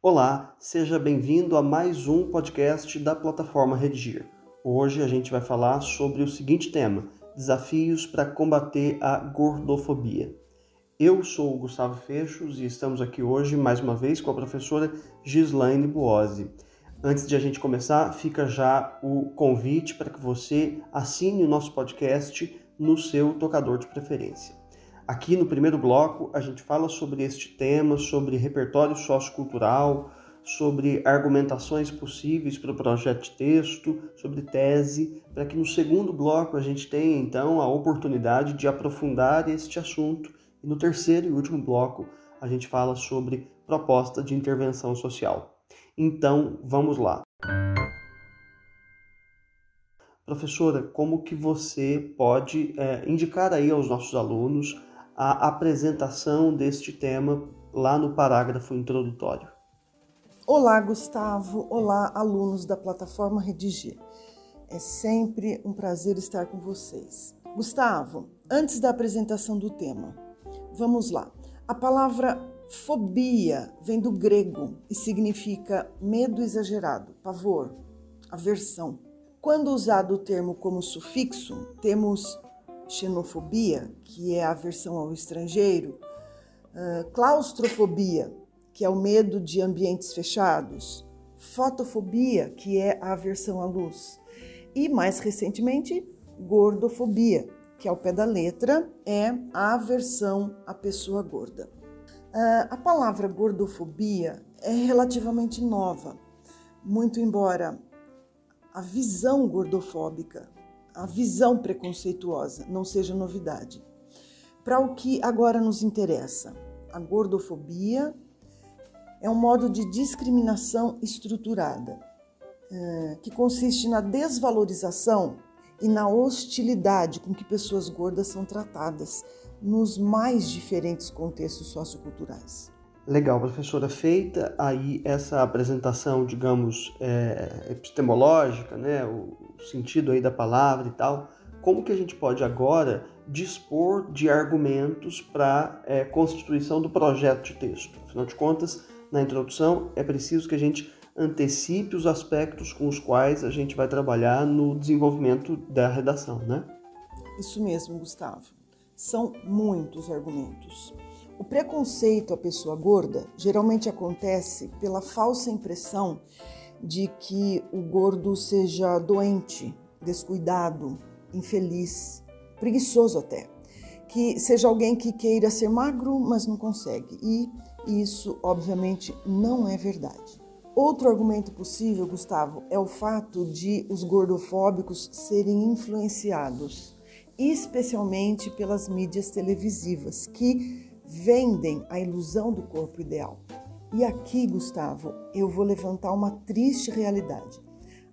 Olá, seja bem-vindo a mais um podcast da plataforma Redigir. Hoje a gente vai falar sobre o seguinte tema: desafios para combater a gordofobia. Eu sou o Gustavo Fechos e estamos aqui hoje mais uma vez com a professora Gislaine Buozzi. Antes de a gente começar, fica já o convite para que você assine o nosso podcast no seu tocador de preferência. Aqui no primeiro bloco, a gente fala sobre este tema, sobre repertório sociocultural, sobre argumentações possíveis para o projeto de texto, sobre tese, para que no segundo bloco a gente tenha então a oportunidade de aprofundar este assunto. E no terceiro e último bloco, a gente fala sobre proposta de intervenção social. Então, vamos lá. Professora, como que você pode é, indicar aí aos nossos alunos a apresentação deste tema lá no parágrafo introdutório? Olá, Gustavo. Olá, alunos da plataforma Redigir. É sempre um prazer estar com vocês. Gustavo, antes da apresentação do tema, vamos lá. A palavra Fobia vem do grego e significa medo exagerado, pavor, aversão. Quando usado o termo como sufixo, temos xenofobia, que é a aversão ao estrangeiro, uh, claustrofobia, que é o medo de ambientes fechados, fotofobia, que é a aversão à luz, e mais recentemente, gordofobia, que ao pé da letra é a aversão à pessoa gorda. Uh, a palavra gordofobia é relativamente nova, muito embora a visão gordofóbica, a visão preconceituosa não seja novidade. Para o que agora nos interessa, a gordofobia é um modo de discriminação estruturada, uh, que consiste na desvalorização e na hostilidade com que pessoas gordas são tratadas nos mais diferentes contextos socioculturais. Legal, professora. Feita aí essa apresentação, digamos, é, epistemológica, né, o sentido aí da palavra e tal, como que a gente pode agora dispor de argumentos para é, constituição do projeto de texto? Afinal de contas, na introdução é preciso que a gente antecipe os aspectos com os quais a gente vai trabalhar no desenvolvimento da redação, né? Isso mesmo, Gustavo são muitos argumentos. O preconceito à pessoa gorda geralmente acontece pela falsa impressão de que o gordo seja doente, descuidado, infeliz, preguiçoso até. Que seja alguém que queira ser magro, mas não consegue. E isso, obviamente, não é verdade. Outro argumento possível, Gustavo, é o fato de os gordofóbicos serem influenciados especialmente pelas mídias televisivas, que vendem a ilusão do corpo ideal. E aqui, Gustavo, eu vou levantar uma triste realidade.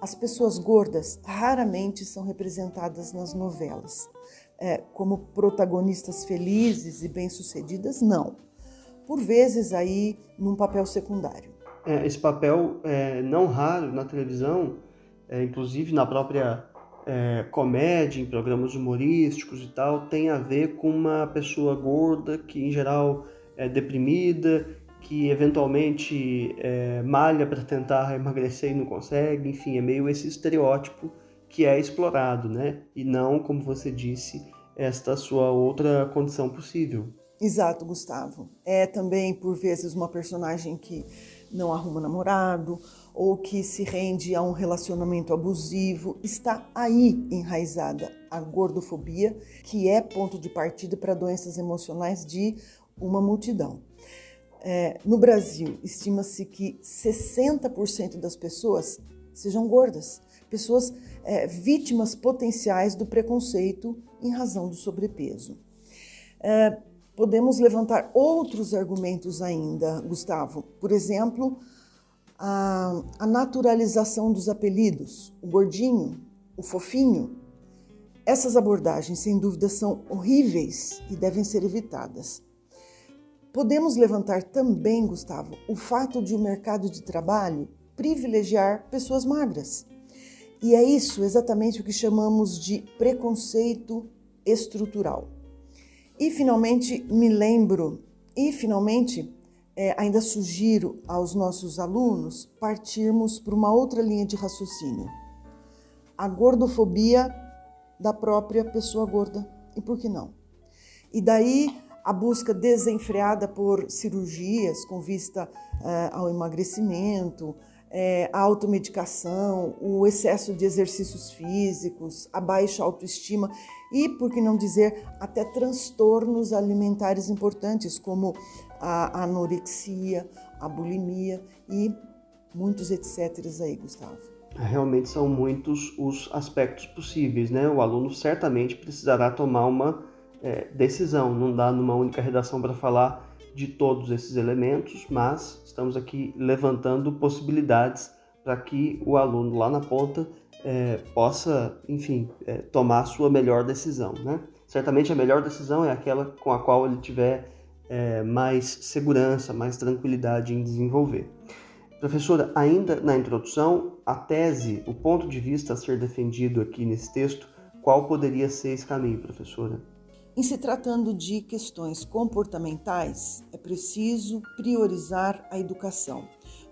As pessoas gordas raramente são representadas nas novelas. É, como protagonistas felizes e bem-sucedidas, não. Por vezes aí num papel secundário. É, esse papel é não raro na televisão, é, inclusive na própria é, comédia, em programas humorísticos e tal, tem a ver com uma pessoa gorda que, em geral, é deprimida, que eventualmente é, malha para tentar emagrecer e não consegue, enfim, é meio esse estereótipo que é explorado, né? E não, como você disse, esta sua outra condição possível. Exato, Gustavo. É também, por vezes, uma personagem que não arruma namorado ou que se rende a um relacionamento abusivo, está aí enraizada a gordofobia, que é ponto de partida para doenças emocionais de uma multidão. É, no Brasil, estima-se que 60% das pessoas sejam gordas, pessoas é, vítimas potenciais do preconceito em razão do sobrepeso. É, podemos levantar outros argumentos ainda, Gustavo. Por exemplo, a, a naturalização dos apelidos, o gordinho, o fofinho. Essas abordagens, sem dúvida, são horríveis e devem ser evitadas. Podemos levantar também, Gustavo, o fato de o mercado de trabalho privilegiar pessoas magras. E é isso exatamente o que chamamos de preconceito estrutural. E finalmente me lembro, e finalmente é, ainda sugiro aos nossos alunos partirmos para uma outra linha de raciocínio. A gordofobia da própria pessoa gorda. E por que não? E daí a busca desenfreada por cirurgias com vista é, ao emagrecimento, é, a automedicação, o excesso de exercícios físicos, a baixa autoestima e, por que não dizer, até transtornos alimentares importantes como a anorexia, a bulimia e muitos etc. aí, Gustavo. Realmente são muitos os aspectos possíveis, né? O aluno certamente precisará tomar uma é, decisão. Não dá numa única redação para falar de todos esses elementos, mas estamos aqui levantando possibilidades para que o aluno lá na ponta é, possa, enfim, é, tomar a sua melhor decisão. Né? Certamente a melhor decisão é aquela com a qual ele tiver é, mais segurança, mais tranquilidade em desenvolver. Professora, ainda na introdução, a tese, o ponto de vista a ser defendido aqui nesse texto, qual poderia ser esse caminho, professora? Em se tratando de questões comportamentais, é preciso priorizar a educação,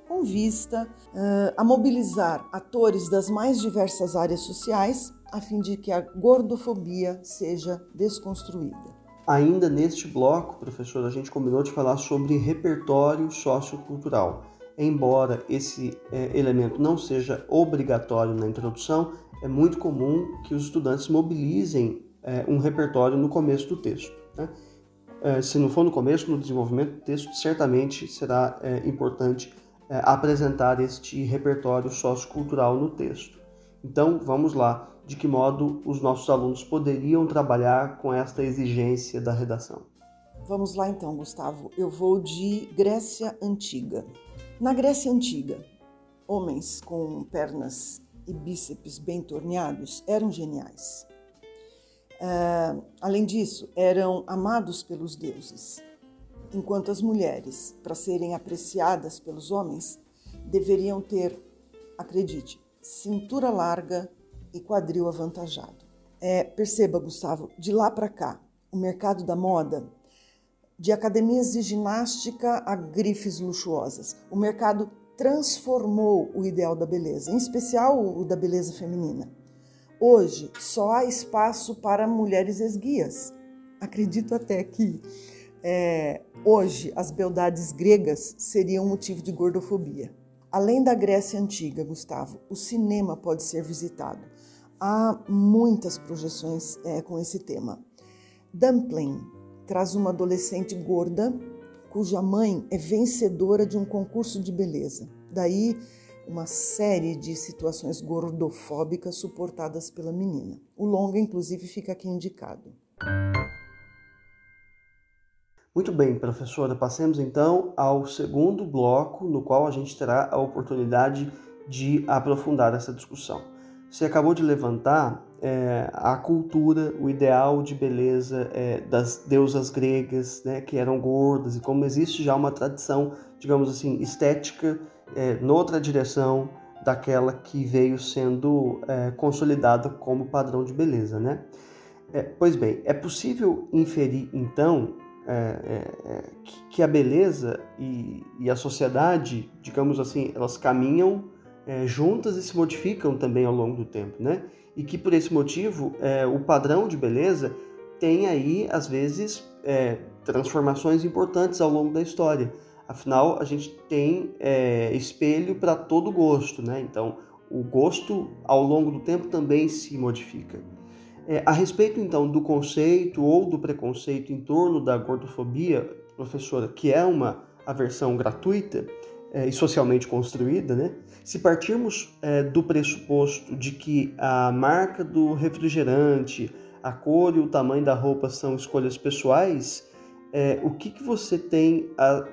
com vista uh, a mobilizar atores das mais diversas áreas sociais, a fim de que a gordofobia seja desconstruída. Ainda neste bloco, professor, a gente combinou de falar sobre repertório sociocultural. Embora esse é, elemento não seja obrigatório na introdução, é muito comum que os estudantes mobilizem é, um repertório no começo do texto. Né? É, se não for no começo, no desenvolvimento do texto, certamente será é, importante é, apresentar este repertório sociocultural no texto. Então, vamos lá. De que modo os nossos alunos poderiam trabalhar com esta exigência da redação? Vamos lá então, Gustavo. Eu vou de Grécia Antiga. Na Grécia Antiga, homens com pernas e bíceps bem torneados eram geniais. Uh, além disso, eram amados pelos deuses, enquanto as mulheres, para serem apreciadas pelos homens, deveriam ter, acredite, cintura larga e quadril avantajado. É, perceba, Gustavo, de lá para cá, o mercado da moda, de academias de ginástica a grifes luxuosas, o mercado transformou o ideal da beleza, em especial o da beleza feminina. Hoje só há espaço para mulheres esguias. Acredito até que é, hoje as beldades gregas seriam motivo de gordofobia. Além da Grécia Antiga, Gustavo, o cinema pode ser visitado. Há muitas projeções é, com esse tema. Dumpling traz uma adolescente gorda cuja mãe é vencedora de um concurso de beleza. Daí uma série de situações gordofóbicas suportadas pela menina. O longa, inclusive, fica aqui indicado. Muito bem, professora. Passemos então ao segundo bloco, no qual a gente terá a oportunidade de aprofundar essa discussão. Você acabou de levantar é, a cultura, o ideal de beleza é, das deusas gregas, né, que eram gordas, e como existe já uma tradição, digamos assim, estética é, noutra direção daquela que veio sendo é, consolidada como padrão de beleza, né? É, pois bem, é possível inferir então é, é, é, que a beleza e, e, a sociedade, digamos assim, elas caminham juntas e se modificam também ao longo do tempo, né? E que por esse motivo o padrão de beleza tem aí às vezes transformações importantes ao longo da história. Afinal, a gente tem é, espelho para todo gosto, né? Então, o gosto ao longo do tempo também se modifica. É, a respeito então do conceito ou do preconceito em torno da gordofobia, professora, que é uma aversão gratuita é, e socialmente construída, né? Se partirmos é, do pressuposto de que a marca do refrigerante, a cor e o tamanho da roupa são escolhas pessoais, é, o que, que você tem a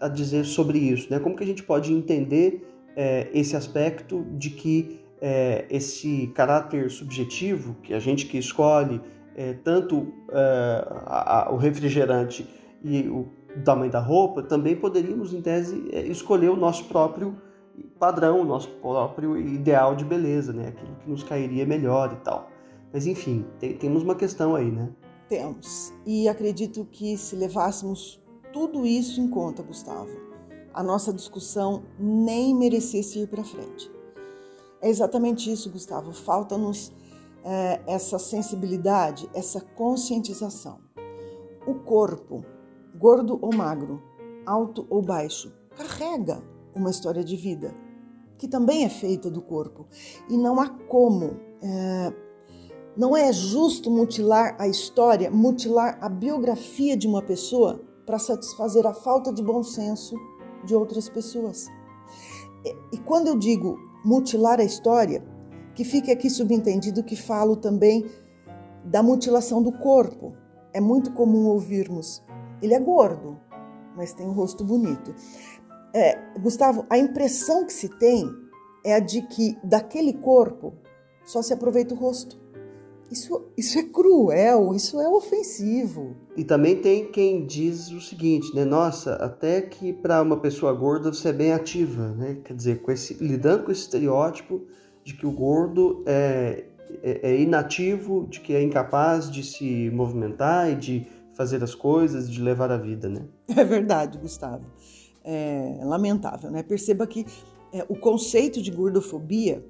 a dizer sobre isso? Né? Como que a gente pode entender é, esse aspecto de que é, esse caráter subjetivo, que a gente que escolhe é, tanto é, a, a, o refrigerante e o tamanho da roupa, também poderíamos, em tese, é, escolher o nosso próprio padrão, o nosso próprio ideal de beleza, né? aquilo que nos cairia melhor e tal. Mas enfim, tem, temos uma questão aí, né? Temos. E acredito que se levássemos tudo isso em conta, Gustavo, a nossa discussão nem merecesse ir para frente. É exatamente isso, Gustavo. Falta-nos é, essa sensibilidade, essa conscientização. O corpo, gordo ou magro, alto ou baixo, carrega uma história de vida que também é feita do corpo e não há como. É, não é justo mutilar a história, mutilar a biografia de uma pessoa para satisfazer a falta de bom senso de outras pessoas. E, quando eu digo mutilar a história, que fique aqui subentendido que falo também da mutilação do corpo. É muito comum ouvirmos: ele é gordo, mas tem um rosto bonito. É, Gustavo, a impressão que se tem é a de que daquele corpo só se aproveita o rosto. Isso, isso é cruel, isso é ofensivo. E também tem quem diz o seguinte, né? Nossa, até que para uma pessoa gorda você é bem ativa, né? Quer dizer, com esse, lidando com esse estereótipo de que o gordo é, é, é inativo, de que é incapaz de se movimentar e de fazer as coisas, de levar a vida, né? É verdade, Gustavo. É lamentável, né? Perceba que é, o conceito de gordofobia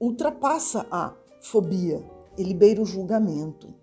ultrapassa a fobia, ele beira o julgamento.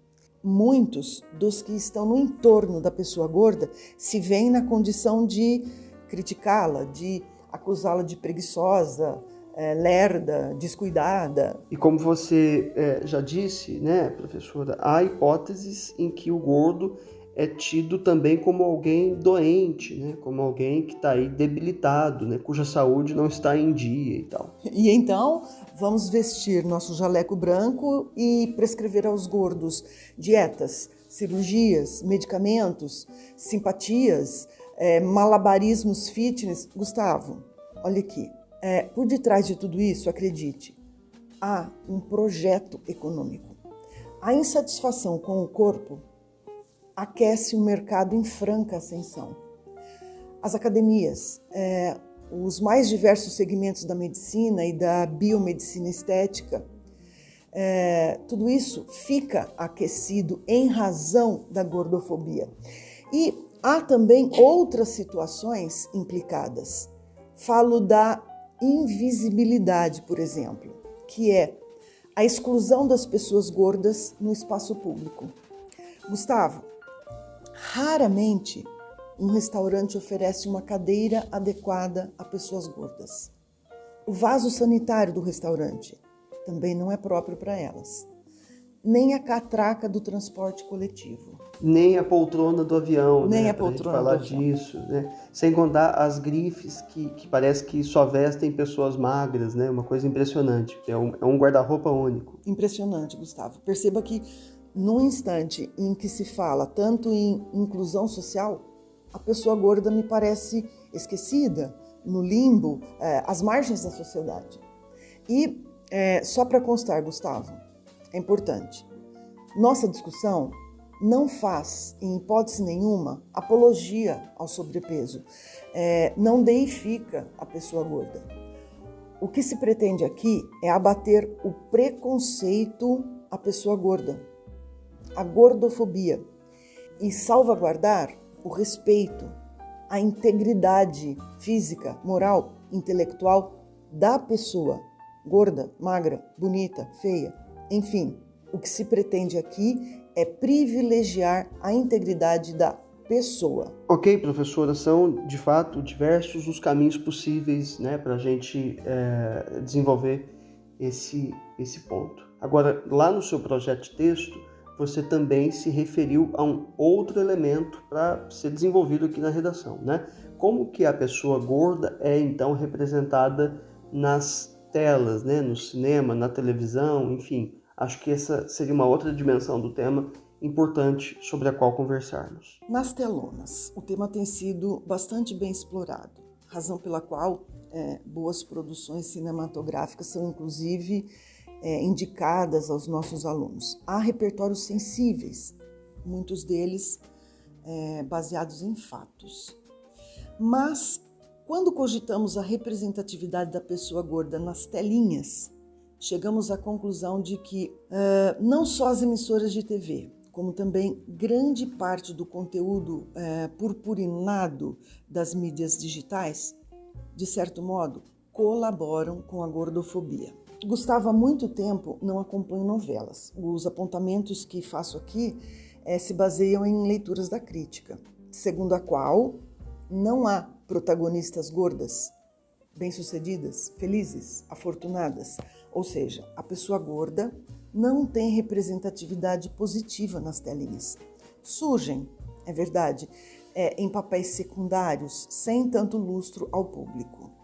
Muitos dos que estão no entorno da pessoa gorda se veem na condição de criticá-la, de acusá-la de preguiçosa, é, lerda, descuidada. E como você é, já disse, né, professora, há hipóteses em que o gordo é tido também como alguém doente, né? como alguém que está aí debilitado, né? cuja saúde não está em dia e tal. E então vamos vestir nosso jaleco branco e prescrever aos gordos dietas, cirurgias, medicamentos, simpatias, é, malabarismos fitness. Gustavo, olha aqui. É, por detrás de tudo isso, acredite, há um projeto econômico. A insatisfação com o corpo aquece um mercado em franca ascensão. As academias, é, os mais diversos segmentos da medicina e da biomedicina estética, é, tudo isso fica aquecido em razão da gordofobia. E há também outras situações implicadas. Falo da invisibilidade, por exemplo, que é a exclusão das pessoas gordas no espaço público. Gustavo, Raramente um restaurante oferece uma cadeira adequada a pessoas gordas. O vaso sanitário do restaurante também não é próprio para elas. Nem a catraca do transporte coletivo. Nem a poltrona do avião. Nem né? a poltrona falar do avião. disso, né? Sem contar as grifes que, que parece que só vestem pessoas magras, né? Uma coisa impressionante. É um, é um guarda-roupa único. Impressionante, Gustavo. Perceba que no instante em que se fala tanto em inclusão social, a pessoa gorda me parece esquecida, no limbo, é, às margens da sociedade. E é, só para constar, Gustavo, é importante. Nossa discussão não faz, em hipótese nenhuma, apologia ao sobrepeso, é, não deifica a pessoa gorda. O que se pretende aqui é abater o preconceito à pessoa gorda, a gordofobia e salvaguardar o respeito, a integridade física, moral, intelectual da pessoa, gorda, magra, bonita, feia, enfim. O que se pretende aqui é privilegiar a integridade da pessoa. Ok, professora, são de fato diversos os caminhos possíveis né, para a gente é, desenvolver esse, esse ponto. Agora, lá no seu projeto de texto, você também se referiu a um outro elemento para ser desenvolvido aqui na redação, né? Como que a pessoa gorda é então representada nas telas, né? No cinema, na televisão, enfim. Acho que essa seria uma outra dimensão do tema importante sobre a qual conversarmos. Nas telonas, o tema tem sido bastante bem explorado, razão pela qual é, boas produções cinematográficas são inclusive é, indicadas aos nossos alunos. Há repertórios sensíveis, muitos deles é, baseados em fatos. Mas, quando cogitamos a representatividade da pessoa gorda nas telinhas, chegamos à conclusão de que uh, não só as emissoras de TV, como também grande parte do conteúdo é, purpurinado das mídias digitais, de certo modo, colaboram com a gordofobia. Gustavo, há muito tempo não acompanho novelas. Os apontamentos que faço aqui é, se baseiam em leituras da crítica, segundo a qual não há protagonistas gordas, bem-sucedidas, felizes, afortunadas. Ou seja, a pessoa gorda não tem representatividade positiva nas telinhas. Surgem, é verdade, é, em papéis secundários, sem tanto lustro ao público.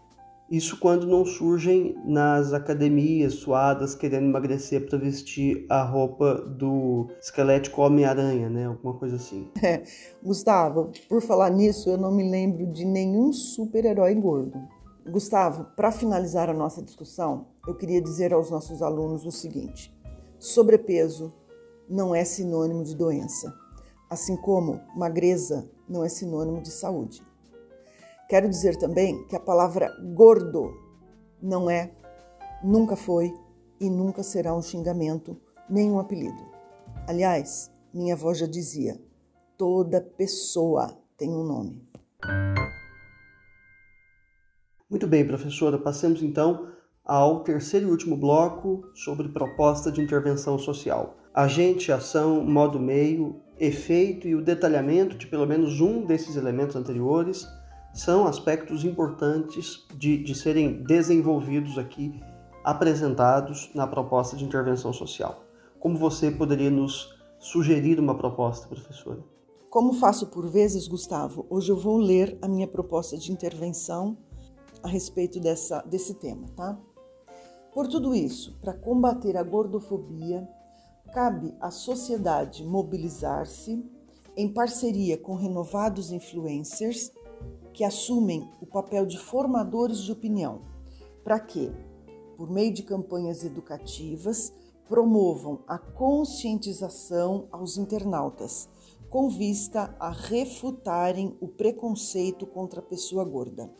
Isso quando não surgem nas academias suadas querendo emagrecer para vestir a roupa do esquelético Homem-Aranha, né? Alguma coisa assim. É, Gustavo, por falar nisso, eu não me lembro de nenhum super-herói gordo. Gustavo, para finalizar a nossa discussão, eu queria dizer aos nossos alunos o seguinte: sobrepeso não é sinônimo de doença, assim como magreza não é sinônimo de saúde. Quero dizer também que a palavra gordo não é, nunca foi e nunca será um xingamento nem um apelido. Aliás, minha avó já dizia: toda pessoa tem um nome. Muito bem, professora. Passemos então ao terceiro e último bloco sobre proposta de intervenção social. Agente, ação, modo meio, efeito e o detalhamento de pelo menos um desses elementos anteriores são aspectos importantes de, de serem desenvolvidos aqui, apresentados na proposta de intervenção social. Como você poderia nos sugerir uma proposta, professora? Como faço por vezes, Gustavo, hoje eu vou ler a minha proposta de intervenção a respeito dessa, desse tema, tá? Por tudo isso, para combater a gordofobia, cabe à sociedade mobilizar-se em parceria com renovados influencers que assumem o papel de formadores de opinião, para que, por meio de campanhas educativas, promovam a conscientização aos internautas, com vista a refutarem o preconceito contra a pessoa gorda.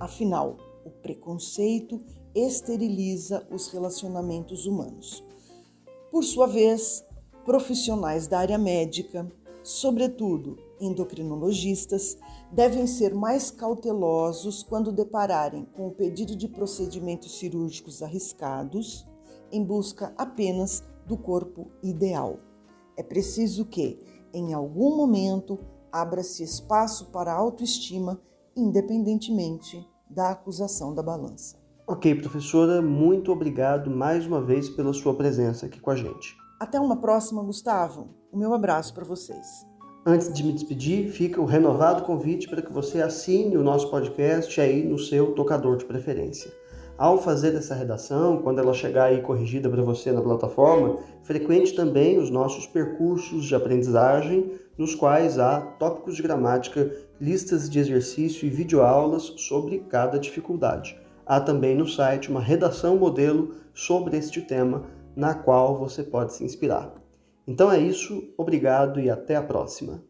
Afinal, o preconceito esteriliza os relacionamentos humanos. Por sua vez, profissionais da área médica, sobretudo endocrinologistas, devem ser mais cautelosos quando depararem com o pedido de procedimentos cirúrgicos arriscados em busca apenas do corpo ideal. É preciso que, em algum momento, abra-se espaço para a autoestima, independentemente da acusação da balança. Ok, professora, muito obrigado mais uma vez pela sua presença aqui com a gente. Até uma próxima, Gustavo. O meu abraço para vocês. Antes de me despedir, fica o renovado convite para que você assine o nosso podcast aí no seu tocador de preferência. Ao fazer essa redação, quando ela chegar aí corrigida para você na plataforma, frequente também os nossos percursos de aprendizagem, nos quais há tópicos de gramática, listas de exercício e videoaulas sobre cada dificuldade. Há também no site uma redação modelo sobre este tema, na qual você pode se inspirar. Então é isso, obrigado e até a próxima.